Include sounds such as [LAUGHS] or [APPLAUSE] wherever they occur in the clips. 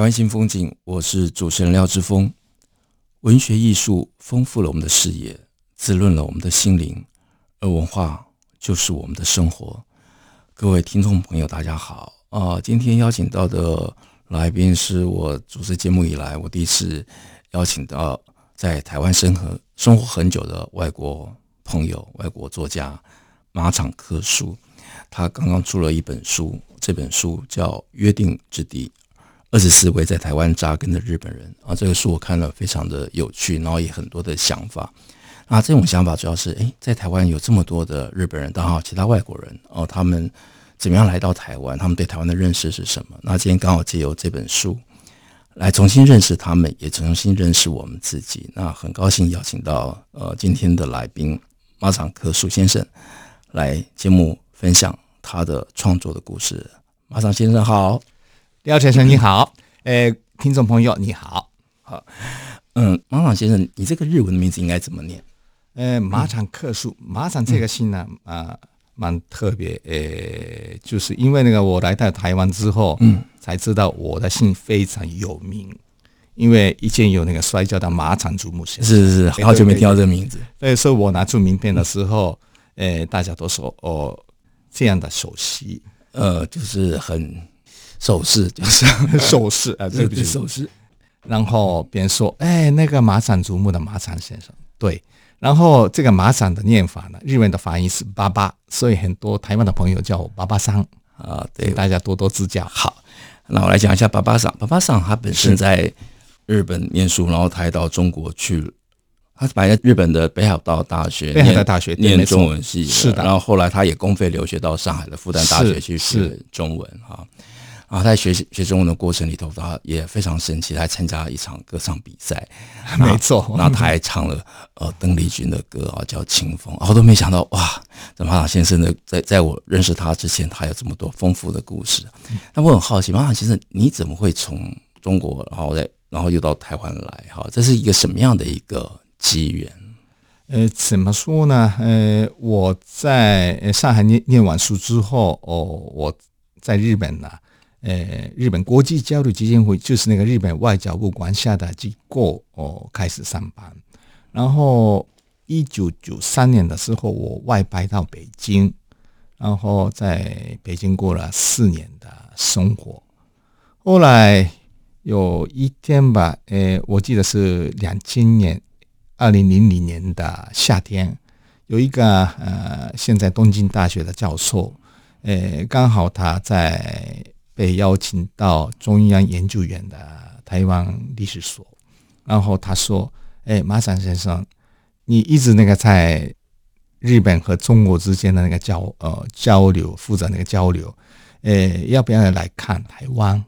台湾新风景，我是主持人廖志峰。文学艺术丰富了我们的视野，滋润了我们的心灵，而文化就是我们的生活。各位听众朋友，大家好。啊，今天邀请到的来宾是我主持节目以来我第一次邀请到在台湾生活生活很久的外国朋友，外国作家马场克书。他刚刚出了一本书，这本书叫《约定之地》，二十四位在台湾扎根的日本人。啊，这个书我看了非常的有趣，然后也很多的想法。啊，这种想法主要是，诶，在台湾有这么多的日本人，当然其他外国人哦，他们。怎么样来到台湾？他们对台湾的认识是什么？那今天刚好借由这本书来重新认识他们，也重新认识我们自己。那很高兴邀请到呃今天的来宾马场克书先生来节目分享他的创作的故事。马场先生好，廖先生你好，呃，听众朋友你好，好，嗯，马场先生，你这个日文的名字应该怎么念？呃，马场克树，马场这个姓呢啊。呃蛮特别，诶、欸，就是因为那个我来到台湾之后，嗯，才知道我的姓非常有名，因为以前有那个摔跤的马场竹木先生，是是是，好久没听到这个名字。所以说我拿出名片的时候，诶、大家都说哦，这样的首席，呃，就是很首饰，就是手势 [LAUGHS] 啊，对不起，手势。然后别人说，哎、欸，那个马场竹木的马场先生，对。然后这个马场的念法呢，日文的发音是“爸爸”，所以很多台湾的朋友叫我“爸爸桑”啊，对，大家多多指教。好，那我来讲一下“爸爸桑”。爸爸桑他本身在日本念书，然后他还到中国去，他是摆在日本的北海道大学，北海道大学念中文系，是的。然后后来他也公费留学到上海的复旦大学去学中文哈。啊，他在学习学中文的过程里头，他也非常神奇，他还参加了一场歌唱比赛，[LAUGHS] 没错，然后他还唱了呃邓丽君的歌啊，叫《清风》，我都没想到哇，这马场先生的在在我认识他之前，他有这么多丰富的故事。那我很好奇，马场先生你怎么会从中国，然后再然后又到台湾来？哈，这是一个什么样的一个机缘？呃，怎么说呢？呃，我在上海念念完书之后，哦，我在日本呢。呃，日本国际交流基金会就是那个日本外交部管辖的机构哦，开始上班。然后一九九三年的时候，我外派到北京，然后在北京过了四年的生活。后来有一天吧，呃，我记得是两千年，二零零零年的夏天，有一个呃，现在东京大学的教授，呃，刚好他在。被邀请到中央研究院的台湾历史所，然后他说：“哎，马场先生，你一直那个在日本和中国之间的那个交呃交流，负责那个交流，哎，要不要来看台湾？”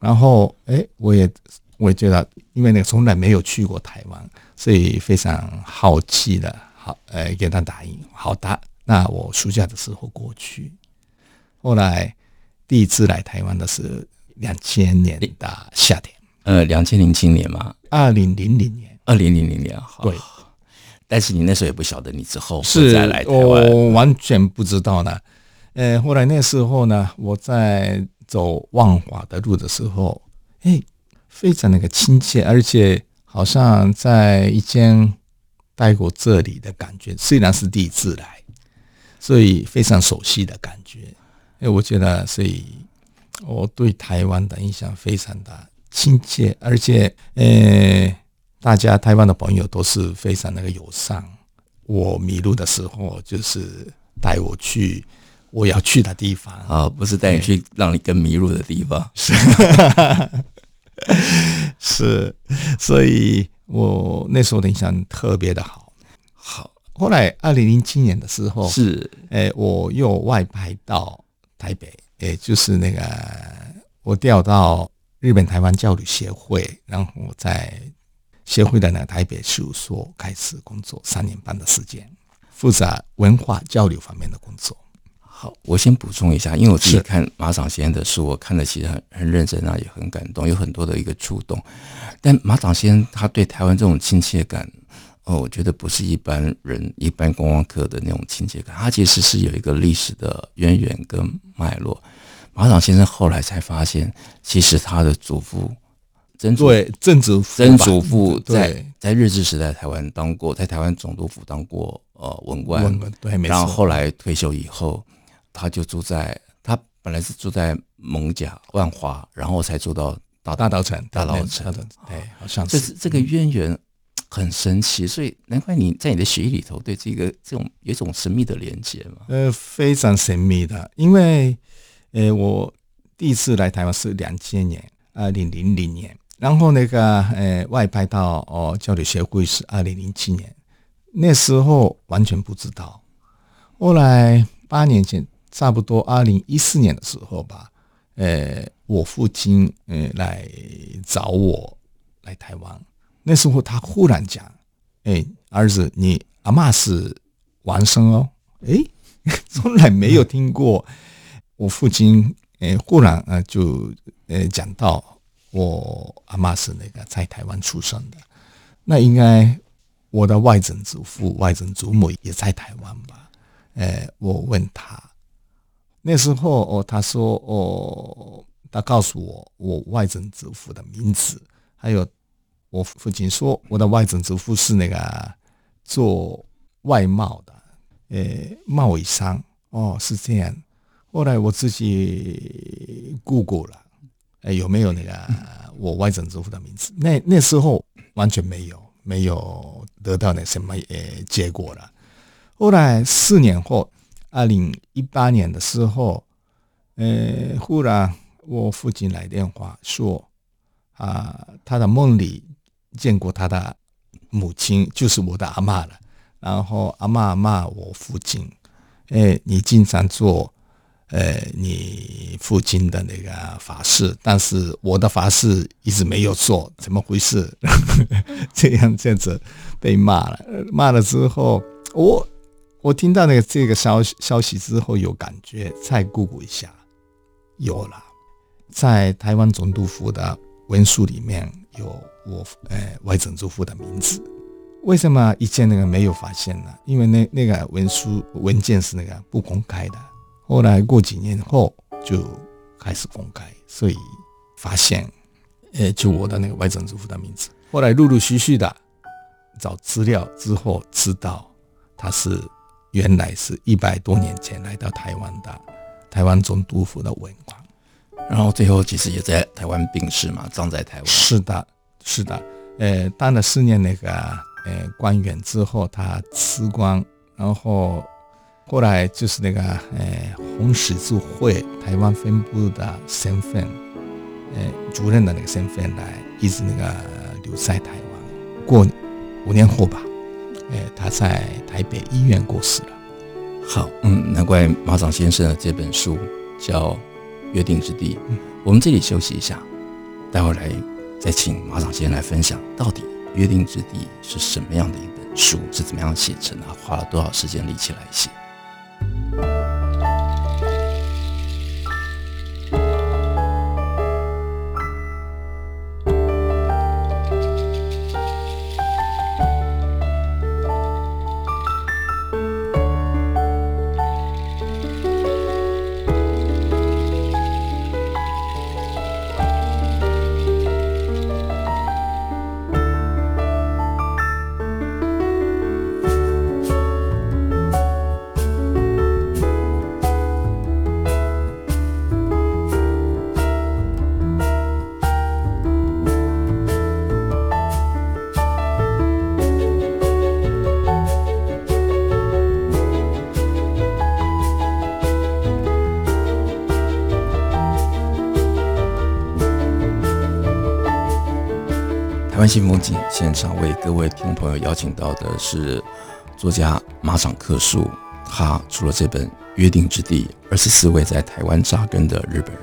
然后，哎，我也我也觉得，因为那个从来没有去过台湾，所以非常好奇的，好，哎，给他答应，好的，那我暑假的时候过去，后来。第一次来台湾的是两千年的夏天，呃，两千零七年嘛，二零零零年，二零零零年，好，对。但是你那时候也不晓得，你之后是再来台湾，我完全不知道呢。呃，后来那时候呢，我在走万华的路的时候，哎，非常那个亲切，而且好像在一间待过这里的感觉，虽然是第一次来，所以非常熟悉的感觉。哎，我觉得，所以我对台湾的印象非常的亲切，而且，呃，大家台湾的朋友都是非常那个友善。我迷路的时候，就是带我去我要去的地方啊，不是带你去让你更迷路的地方，是，[LAUGHS] 是，所以我那时候的印象特别的好。好，后来二零零七年的时候，是，哎，我又外派到。台北，也就是那个我调到日本台湾教育协会，然后在协会的那个台北事务所开始工作三年半的时间，负责文化交流方面的工作。好，我先补充一下，因为我自己看马长先生的书，我看的其实很很认真啊，也很感动，有很多的一个触动。但马长先生他对台湾这种亲切感，哦，我觉得不是一般人、一般观光客的那种亲切感，他其实是有一个历史的渊源跟脉络。马场先生后来才发现，其实他的祖父曾祖对曾祖父曾祖父在在日治时代台湾当过，在台湾总督府当过呃文官，对，没错。然后后来退休以后。他就住在他本来是住在蒙甲万华，然后才住到大大稻埕大稻埕。对，好像是这个渊源很神奇，所以难怪你在你的血液里头对这个这种有一种神秘的连接嘛。呃，非常神秘的，因为呃，我第一次来台湾是两千年，二零零零年，然后那个呃外派到哦交流协会是二零零七年，那时候完全不知道，后来八年前。差不多二零一四年的时候吧，呃，我父亲呃来找我来台湾，那时候他忽然讲：“哎，儿子，你阿嬷是王生哦。”哎，[LAUGHS] 从来没有听过。我父亲呃忽然呃就呃讲到我阿嬷是那个在台湾出生的，那应该我的外曾祖父、外曾祖母也在台湾吧？呃，我问他。那时候哦，他说哦，他告诉我我外曾祖父的名字，还有我父亲说我的外曾祖父是那个做外贸的，呃，贸易商哦，是这样。后来我自己 Google 了，哎，有没有那个我外曾祖父的名字？那那时候完全没有，没有得到那什么呃结果了。后来四年后。二零一八年的时候，呃，忽然我父亲来电话说，啊，他的梦里见过他的母亲，就是我的阿嬷了。然后阿嬷骂我父亲，哎，你经常做，呃，你父亲的那个法事，但是我的法事一直没有做，怎么回事？[LAUGHS] 这样这样子被骂了，骂了之后，我。我听到那个这个消息消息之后有感觉，再姑姑一下，有了，在台湾总督府的文书里面有我呃外曾祖父的名字。为什么以前那个没有发现呢？因为那那个文书文件是那个不公开的，后来过几年后就开始公开，所以发现，呃，就我的那个外曾祖父的名字。后来陆陆续续的找资料之后，知道他是。原来是一百多年前来到台湾的台湾总督府的文官，然后最后其实也在台湾病逝嘛，葬在台湾。是的，是的。呃，当了四年那个呃官员之后，他辞官，然后后来就是那个呃红十字会台湾分部的身份，呃主任的那个身份来一直那个留在台湾。过五年后吧。呃，他在台北医院过世了。好，嗯，难怪马场先生的这本书叫《约定之地》。嗯，我们这里休息一下，待会儿来再请马长先生来分享，到底《约定之地》是什么样的一本书，是怎么样写成的，花了多少时间力气来写。湾新风景现场为各位听众朋友邀请到的是作家马场克树，他出了这本《约定之地，二十四位在台湾扎根的日本人。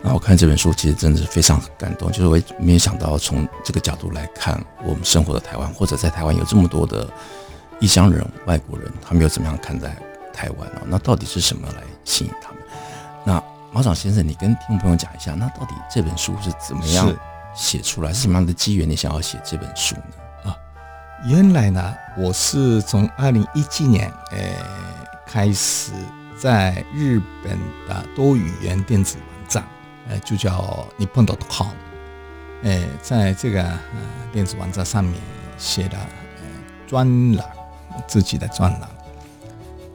那我看这本书，其实真的是非常感动，就是我也没想到从这个角度来看我们生活的台湾，或者在台湾有这么多的异乡人、外国人，他们又怎么样看待台湾呢？那到底是什么来吸引他们？那马场先生，你跟听众朋友讲一下，那到底这本书是怎么样写出来？是，什么样的机缘，你想要写这本书呢？啊，原来呢，我是从二零一七年呃开始在日本的多语言电子网站，呃，就叫 nippon.com，呃，在这个呃电子网站上面写的专栏，自己的专栏。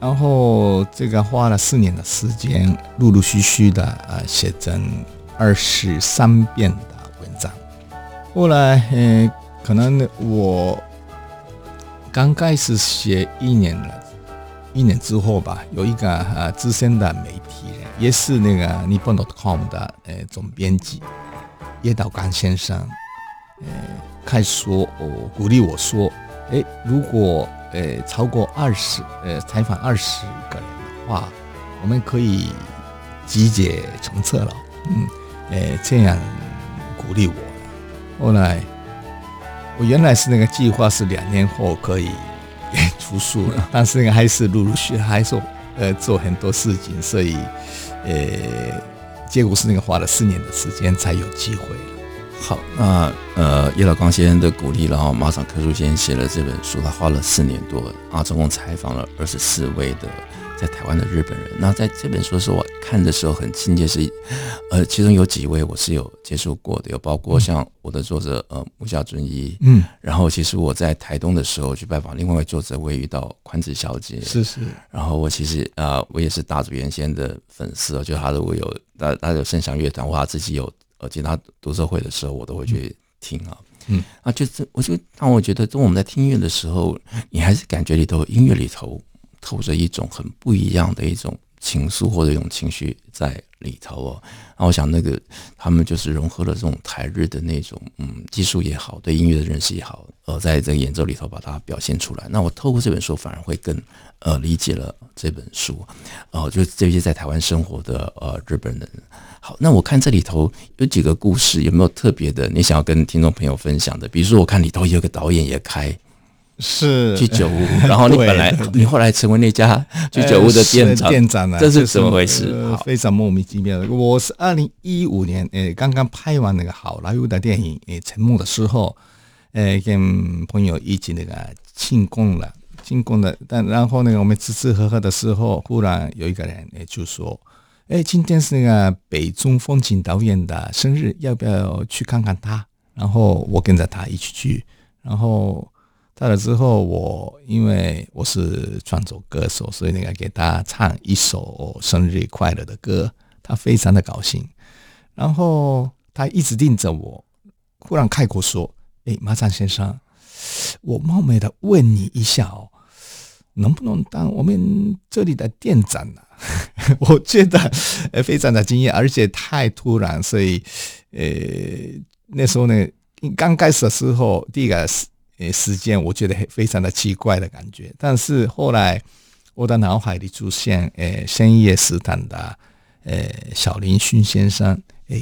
然后这个花了四年的时间，陆陆续续的呃写成二十三遍文章。后来呃可能我刚开始写一年了，一年之后吧，有一个呃资深的媒体人，也是那个 Nippon.com 的呃总编辑叶道刚先生，呃开始说我鼓励我说，哎如果。呃，超过二十，呃，采访二十个人的话，我们可以集结成册了。嗯，呃，这样鼓励我。后来，我原来是那个计划是两年后可以出书了，[LAUGHS] 但是那个还是陆陆续续还是呃做很多事情，所以呃，结果是那个花了四年的时间才有机会。好，那呃，叶老刚先生的鼓励，然后马场克书先生写了这本书，他花了四年多啊，总共采访了二十四位的在台湾的日本人。那在这本书的时候，我看的时候很亲切，是呃，其中有几位我是有接触过的，有包括像我的作者呃木下尊一，嗯，然后其实我在台东的时候去拜访另外一位作者，我也遇到宽子小姐，是是，然后我其实啊、呃，我也是大竹原先的粉丝，就他如果有他他有盛祥乐团，或他自己有。呃，其他读书会的时候，我都会去听啊。嗯，啊，就是我就当我觉得，当我们在听音乐的时候，你还是感觉里头音乐里头透着一种很不一样的一种情愫或者一种情绪在里头哦。然后我想，那个他们就是融合了这种台日的那种嗯技术也好，对音乐的认识也好，呃，在这个演奏里头把它表现出来。那我透过这本书，反而会更呃理解了这本书。哦、呃，就这些在台湾生活的呃日本人。好，那我看这里头有几个故事，有没有特别的你想要跟听众朋友分享的？比如说，我看里头有个导演也开是居酒屋，然后你本来你后来成为那家居酒屋的店长，店长啊，这是怎么回事？呃、非常莫名其妙的。我是二零一五年诶，刚刚拍完那个好莱坞的电影诶《沉默》的时候，诶，跟朋友一起那个庆功了，庆功了。但然后那个我们吃吃喝喝的时候，忽然有一个人诶就说。哎，今天是那个北中风景导演的生日，要不要去看看他？然后我跟着他一起去。然后到了之后，我因为我是创作歌手，所以应该给他唱一首生日快乐的歌，他非常的高兴。然后他一直盯着我，忽然开口说：“哎，马场先生，我冒昧的问你一下哦，能不能当我们这里的店长呢？” [LAUGHS] 我觉得非常的惊讶，而且太突然，所以呃那时候呢，刚开始的时候，第一个时呃时间，我觉得非常的奇怪的感觉。但是后来我的脑海里出现呃深夜食堂的呃小林薰先生，哎，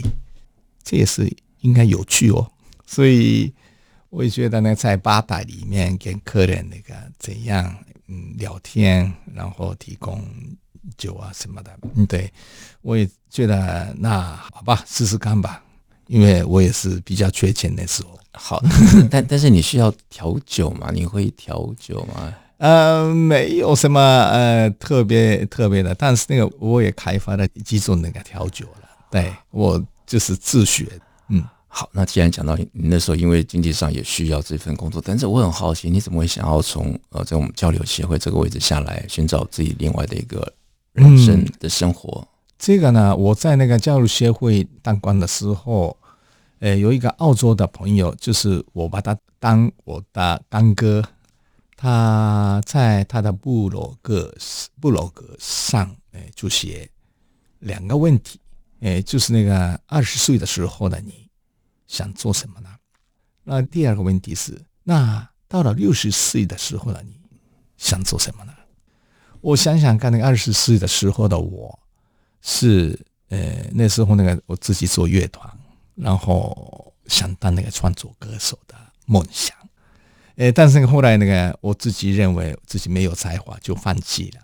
这也是应该有趣哦。所以我也觉得呢，在吧台里面跟客人那个怎样嗯聊天，然后提供。酒啊什么的，嗯，对，我也觉得那好吧，试试看吧，因为我也是比较缺钱的时候。好，[LAUGHS] 但但是你需要调酒吗？你会调酒吗？呃，没有什么呃特别特别的，但是那个我也开发了几种那个调酒了。对，我就是自学。嗯，好，那既然讲到你那时候，因为经济上也需要这份工作，但是我很好奇，你怎么会想要从呃在我们交流协会这个位置下来，寻找自己另外的一个？人生的生活、嗯，这个呢，我在那个教育协会当官的时候，呃，有一个澳洲的朋友，就是我把他当我的干哥，他在他的部落格部落格上，呃，就写两个问题，呃，就是那个二十岁的时候的你想做什么呢？那第二个问题是，那到了六十岁的时候了你想做什么呢？我想想看，那个二十岁的时候的我，是呃那时候那个我自己做乐团，然后想当那个创作歌手的梦想。呃，但是后来那个我自己认为自己没有才华，就放弃了。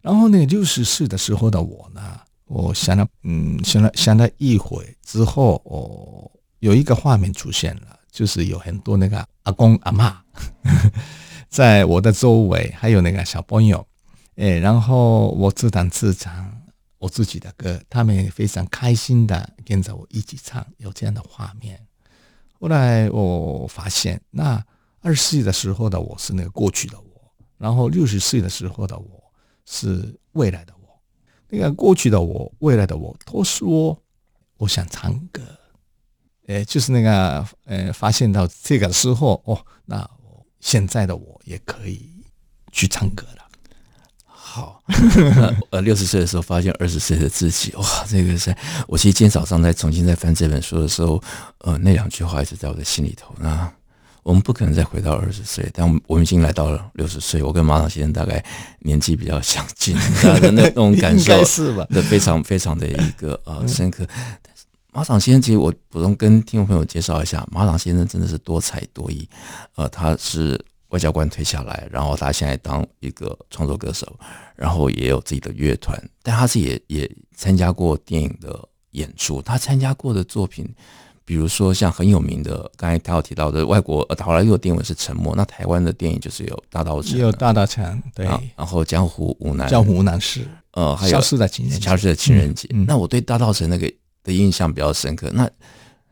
然后那个六十岁的时候的我呢，我想了，嗯，想了想了一会之后，哦，有一个画面出现了，就是有很多那个阿公阿嬷，[LAUGHS] 在我的周围，还有那个小朋友。哎，然后我自弹自唱我自己的歌，他们也非常开心的跟着我一起唱，有这样的画面。后来我发现，那二十岁的时候的我是那个过去的我，然后六十岁的时候的我是未来的我。那个过去的我、未来的我都说我想唱歌，哎，就是那个呃，发现到这个时候哦，那现在的我也可以去唱歌了。好，[LAUGHS] 呃，六十岁的时候发现二十岁的自己，哇，这个是，我其实今天早上在重新在翻这本书的时候，呃，那两句话一直在我的心里头。那我们不可能再回到二十岁，但我们已经来到了六十岁。我跟马场先生大概年纪比较相近，那那那种感受 [LAUGHS] 是吧？的非常非常的一个呃深刻。但是马场先生，其实我补充跟听众朋友介绍一下，马场先生真的是多才多艺，呃，他是。外交官退下来，然后他现在当一个创作歌手，然后也有自己的乐团，但他是也也参加过电影的演出。他参加过的作品，比如说像很有名的，刚才他有提到的外国好莱坞的电影是《沉默》，那台湾的电影就是有《大稻埕》，有《大道城》，对，然后《江湖无难》，江湖无难事，呃，还有《消失的情人节》，消失的情人节。那我对《大道城》那个的印象比较深刻。那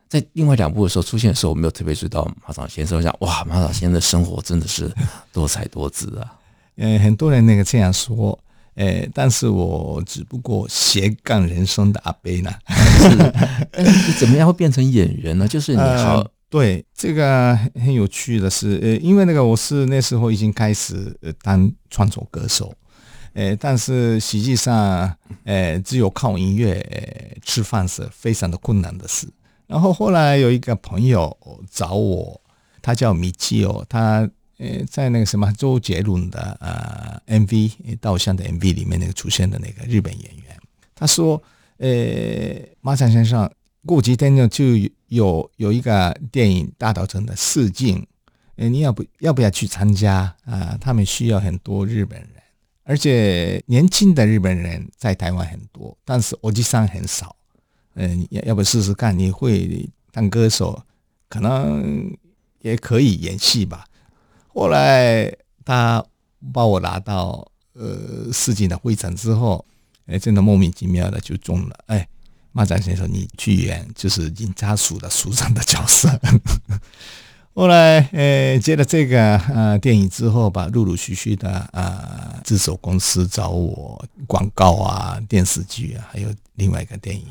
在另外两部的时候出现的时候，我没有特别注意到马场先生。我想，哇，马场先生的生活真的是多彩多姿啊！嗯，[LAUGHS] 很多人那个这样说，呃，但是我只不过斜杠人生的阿贝呢。是，怎么样会变成演员呢？[LAUGHS] 就是你好，呃、对这个很有趣的是，呃，因为那个我是那时候已经开始当创作歌手，呃，但是实际上，呃，只有靠音乐吃饭是非常的困难的事。然后后来有一个朋友找我，他叫米基哦，他呃在那个什么周杰伦的呃 MV《稻香》的 MV 里面那个出现的那个日本演员，他说呃马场先生过几天呢就有有一个电影《大稻埕》的试镜，呃你要不要不要去参加啊、他们需要很多日本人，而且年轻的日本人在台湾很多，但是欧吉桑很少。嗯，要要不试试看？你会当歌手，可能也可以演戏吧。后来他把我拿到呃市井的会场之后，哎，真的莫名其妙的就中了。哎，马展先生，你去演就是警察署的署长的角色。[LAUGHS] 后来呃接了这个呃电影之后吧，陆陆续续的呃制作公司找我广告啊、电视剧啊，还有另外一个电影。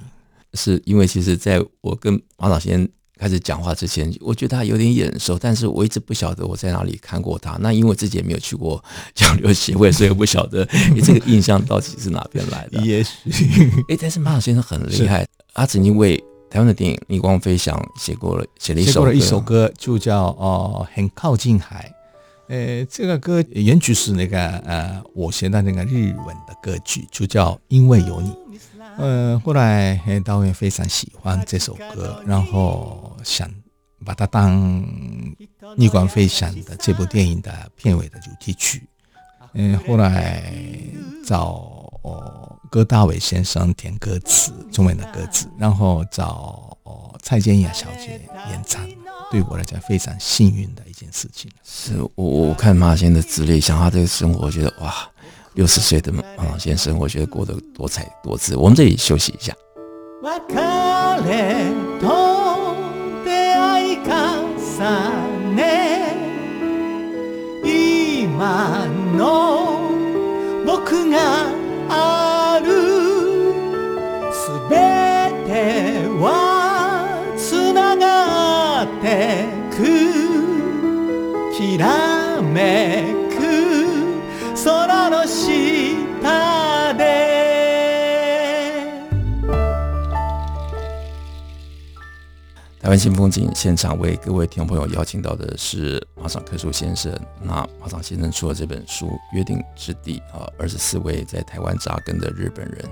是因为其实在我跟马老先生开始讲话之前，我觉得他有点眼熟，但是我一直不晓得我在哪里看过他。那因为我自己也没有去过交流协会，所以不晓得你这个印象到底是哪边来的。也许，哎，但是马老先生很厉害，他曾经为台湾的电影《逆光飞翔》写过了写了一首一首歌，就叫哦很靠近海。呃，这个歌原曲是那个呃我写的那个日文的歌曲，就叫因为有你。呃，后来导演非常喜欢这首歌，然后想把它当《逆光飞翔》的这部电影的片尾的主题曲。嗯、呃，后来找葛大为先生填歌词，中文的歌词，然后找蔡健雅小姐演唱，对我来讲非常幸运的一件事情，是我我看马先生的资历，想他这个生活，我觉得哇六十岁的马先生生活觉得过得多彩多姿，我们这里休息一下。くきらめく空の下で」台湾新风景现场为各位听众朋友邀请到的是马场克树先生。那马场先生出了这本书《约定之地》啊，二十四位在台湾扎根的日本人。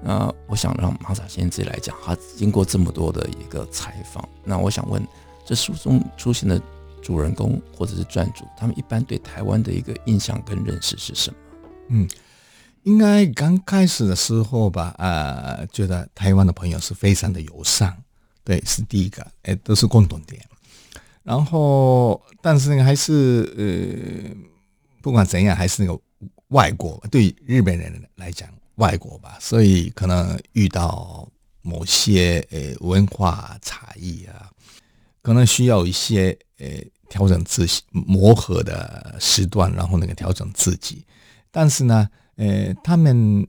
那我想让马场先生自己来讲，他经过这么多的一个采访，那我想问，这书中出现的主人公或者是传主，他们一般对台湾的一个印象跟认识是什么？嗯，应该刚开始的时候吧，呃，觉得台湾的朋友是非常的友善。对，是第一个，哎，都是共同点。然后，但是，还是呃，不管怎样，还是那个外国，对日本人来讲，外国吧，所以可能遇到某些呃文化差异啊，可能需要一些呃调整自己磨合的时段，然后那个调整自己。但是呢，呃，他们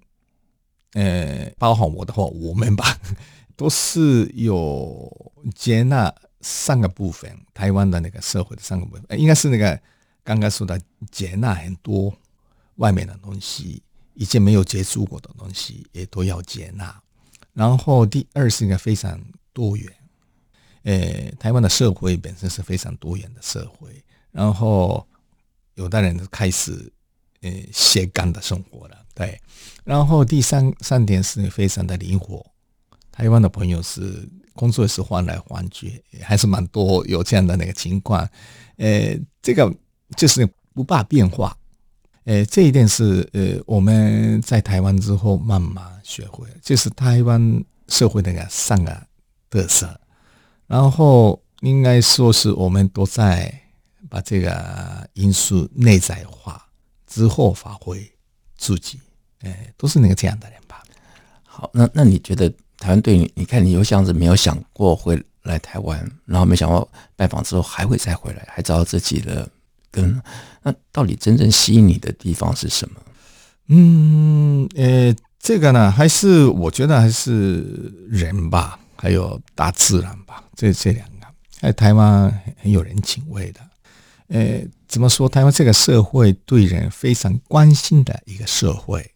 呃，包括我的话，我们吧。[LAUGHS] 都是有接纳三个部分，台湾的那个社会的三个部分，应该是那个刚刚说的接纳很多外面的东西，以前没有接触过的东西也都要接纳。然后第二是一个非常多元，诶，台湾的社会本身是非常多元的社会。然后有的人开始诶斜杠的生活了，对。然后第三三点是非常的灵活。台湾的朋友是工作是换来换去，还是蛮多有这样的那个情况。呃，这个就是不怕变化。呃，这一点是呃我们在台湾之后慢慢学会，就是台湾社会那个三个特色。然后应该说是我们都在把这个因素内在化之后发挥自己。哎，都是那个这样的人吧。好，那那你觉得？台湾对你，你看你有像是没有想过会来台湾，然后没想到拜访之后还会再回来，还找到自己的根。那到底真正吸引你的地方是什么？嗯，呃，这个呢，还是我觉得还是人吧，还有大自然吧，这这两个，在台湾很有人情味的。呃，怎么说？台湾这个社会对人非常关心的一个社会，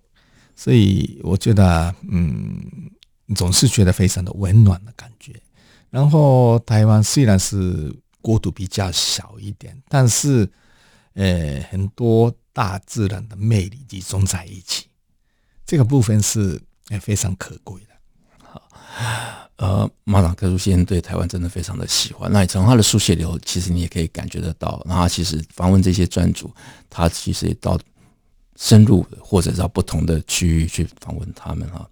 所以我觉得，嗯。总是觉得非常的温暖的感觉。然后台湾虽然是国土比较小一点，但是呃很多大自然的魅力集中在一起，这个部分是非常可贵的。呃，马场克苏先生对台湾真的非常的喜欢。那你从他的书写里头，其实你也可以感觉得到。然后他其实访问这些专主，他其实也到深入或者到不同的区域去访问他们哈。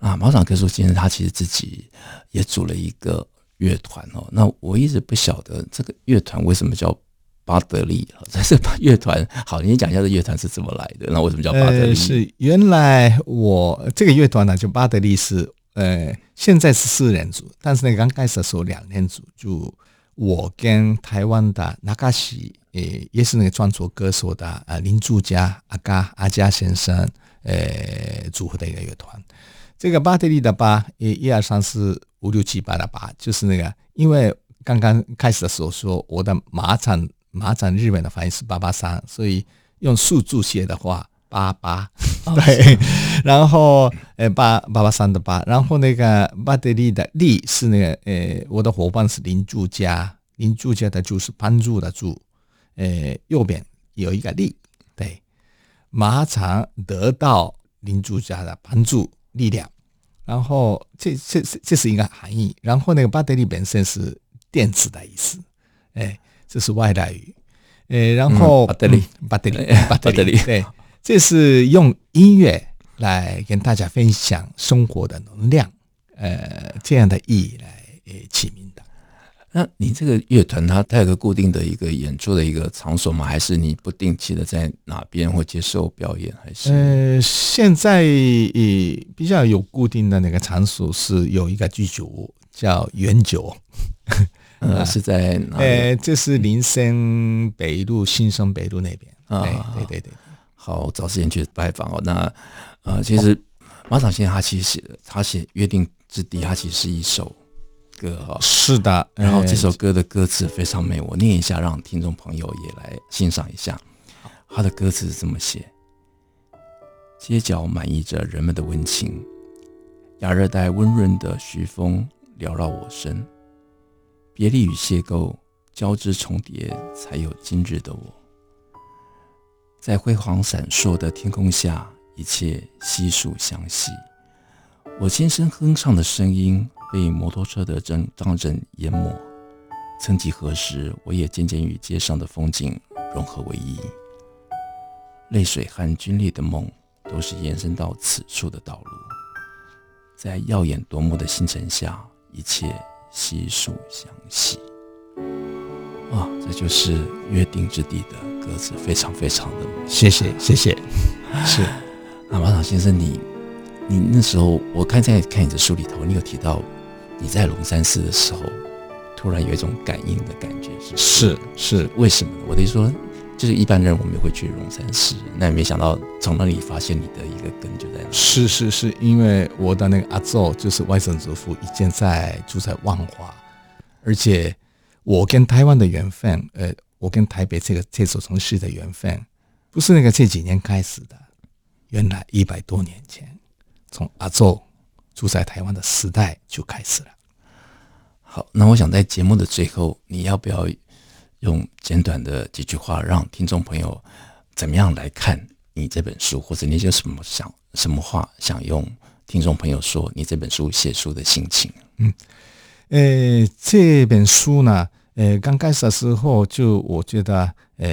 啊，马场克苏先生他其实自己也组了一个乐团哦。那我一直不晓得这个乐团为什么叫巴德利啊？这是乐团，好，你讲一下这乐团是怎么来的？那为什么叫巴德利？呃、是原来我这个乐团呢，就巴德利是呃，现在是四人组，但是呢，刚开始的时候两人组，就我跟台湾的那卡西，呃，也是那个创作歌手的啊林柱家阿嘎阿嘉先生，呃，组合的一个乐团。这个巴德利的巴，一、一、二、三、四、五、六、七、八的八，就是那个，因为刚刚开始的时候说我的马场马场日本的发音是八八三，所以用数字写的话八八，对，[LAUGHS] 然后呃八八八三的八，然后那个巴德利的利是那个呃我的伙伴是邻住家，邻住家的就是帮助的助，呃右边有一个利，对，马场得到邻住家的帮助。力量，然后这这这是一个含义。然后那个巴德利本身是电子的意思，[LAUGHS] 哎，这是外来语，诶，然后巴德利，巴德利，巴德利，[LAUGHS] 对，这是用音乐来跟大家分享生活的能量，呃，这样的意义来呃起名的。那你这个乐团，它它有个固定的一个演出的一个场所吗？还是你不定期的在哪边或接受表演？还是呃，现在比较有固定的那个场所是有一个剧组叫原酒，呃，是在哪？呃，这是林森北路、新生北路那边啊。对对对对，好，找时间去拜访哦。那呃，其实马场先生他其实写的，他写《约定之地》，他其实是一首。歌哈是的，然后这首歌的歌词非常美，我念一下，让听众朋友也来欣赏一下。他的歌词是这么写：街角满溢着人们的温情，亚热带温润的徐风缭绕我身，别离与邂逅交织重叠，才有今日的我。在辉煌闪烁的天空下，一切悉数相惜。我轻声哼唱的声音被摩托车的阵仗阵淹没。曾几何时，我也渐渐与街上的风景融合为一。泪水和军烈的梦，都是延伸到此处的道路。在耀眼夺目的星辰下，一切悉数相惜。啊、这就是约定之地的歌词，非常非常的谢谢谢谢。[LAUGHS] 是，那马场先生，你你那时候，我看在看你的书里头，你有提到你在龙山寺的时候，突然有一种感应的感觉，是是是，为什么呢？我的意思说，就是一般人我们也会去龙山寺，那也没想到从那里发现你的一个根就在。是是是，因为我的那个阿祖就是外甥祖父，以前在住在万华，而且。我跟台湾的缘分，呃，我跟台北这个这座城市的缘分，不是那个这几年开始的，原来一百多年前，从阿祖住在台湾的时代就开始了。好，那我想在节目的最后，你要不要用简短的几句话，让听众朋友怎么样来看你这本书，或者你有什么想什么话想用听众朋友说你这本书写书的心情？嗯。呃，这本书呢，呃，刚开始的时候就我觉得，呃，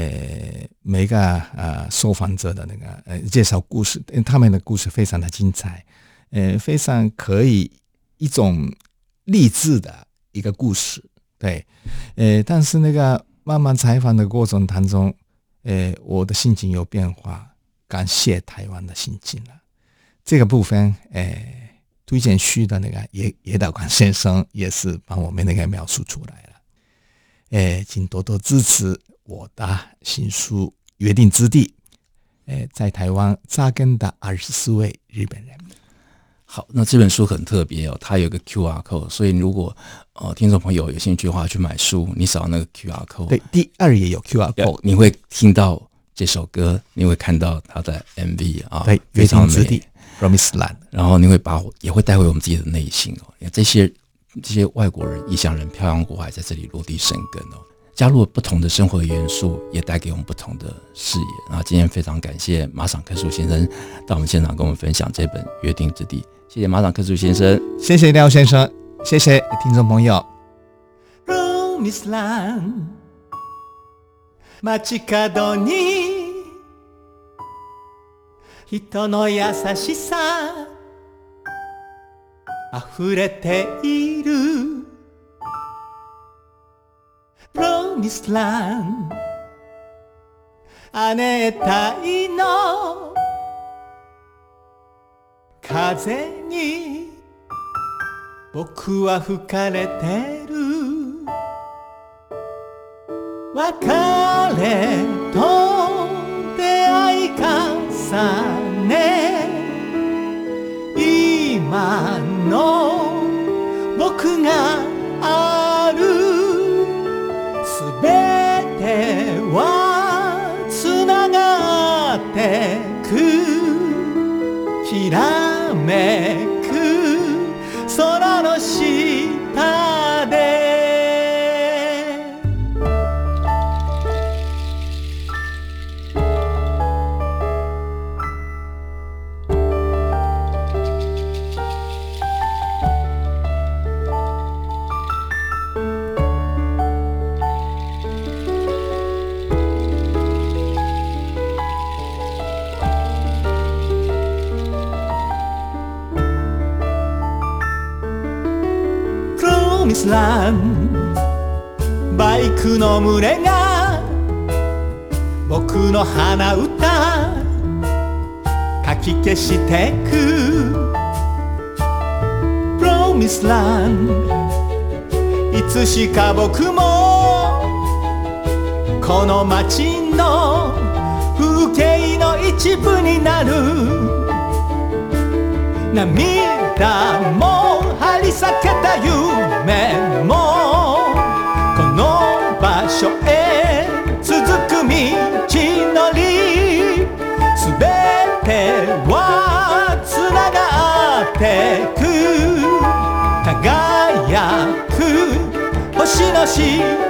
每个呃受访者的那个呃介绍故事，他们的故事非常的精彩，呃，非常可以一种励志的一个故事，对，呃，但是那个慢慢采访的过程当中，呃，我的心情有变化，感谢台湾的心情了，这个部分，呃。推荐序的那个叶叶导观先生也是帮我们那个描述出来了，哎，请多多支持我的新书《约定之地》，哎，在台湾扎根的二十四位日本人。好，那这本书很特别哦，它有个 QR code，所以如果呃听众朋友有兴趣的话，去买书，你扫那个 QR code，对，第二页有 QR code，你会听到这首歌，你会看到它的 MV 啊，对，非常美。Promised Land，然后你会把我也会带回我们自己的内心哦。这些这些外国人、异乡人漂洋过海在这里落地生根哦，加入了不同的生活元素，也带给我们不同的视野。然后今天非常感谢马场克树先生到我们现场跟我们分享这本《约定之地》。谢谢马场克树先生，谢谢廖先生，谢谢听众朋友。Promised Land，人の优しさ 溢れている。Promised Land 亜热帯の。风に仆は吹かれてる。别れと出会い重ねバイクの群れが仆の鼻歌かき消してく Promised Land いつしか仆もこの街の风景の一部になる涙も张り裂けた夢梦もこの場所へ続く道のり。すべてはつながってく。輝く。星の下。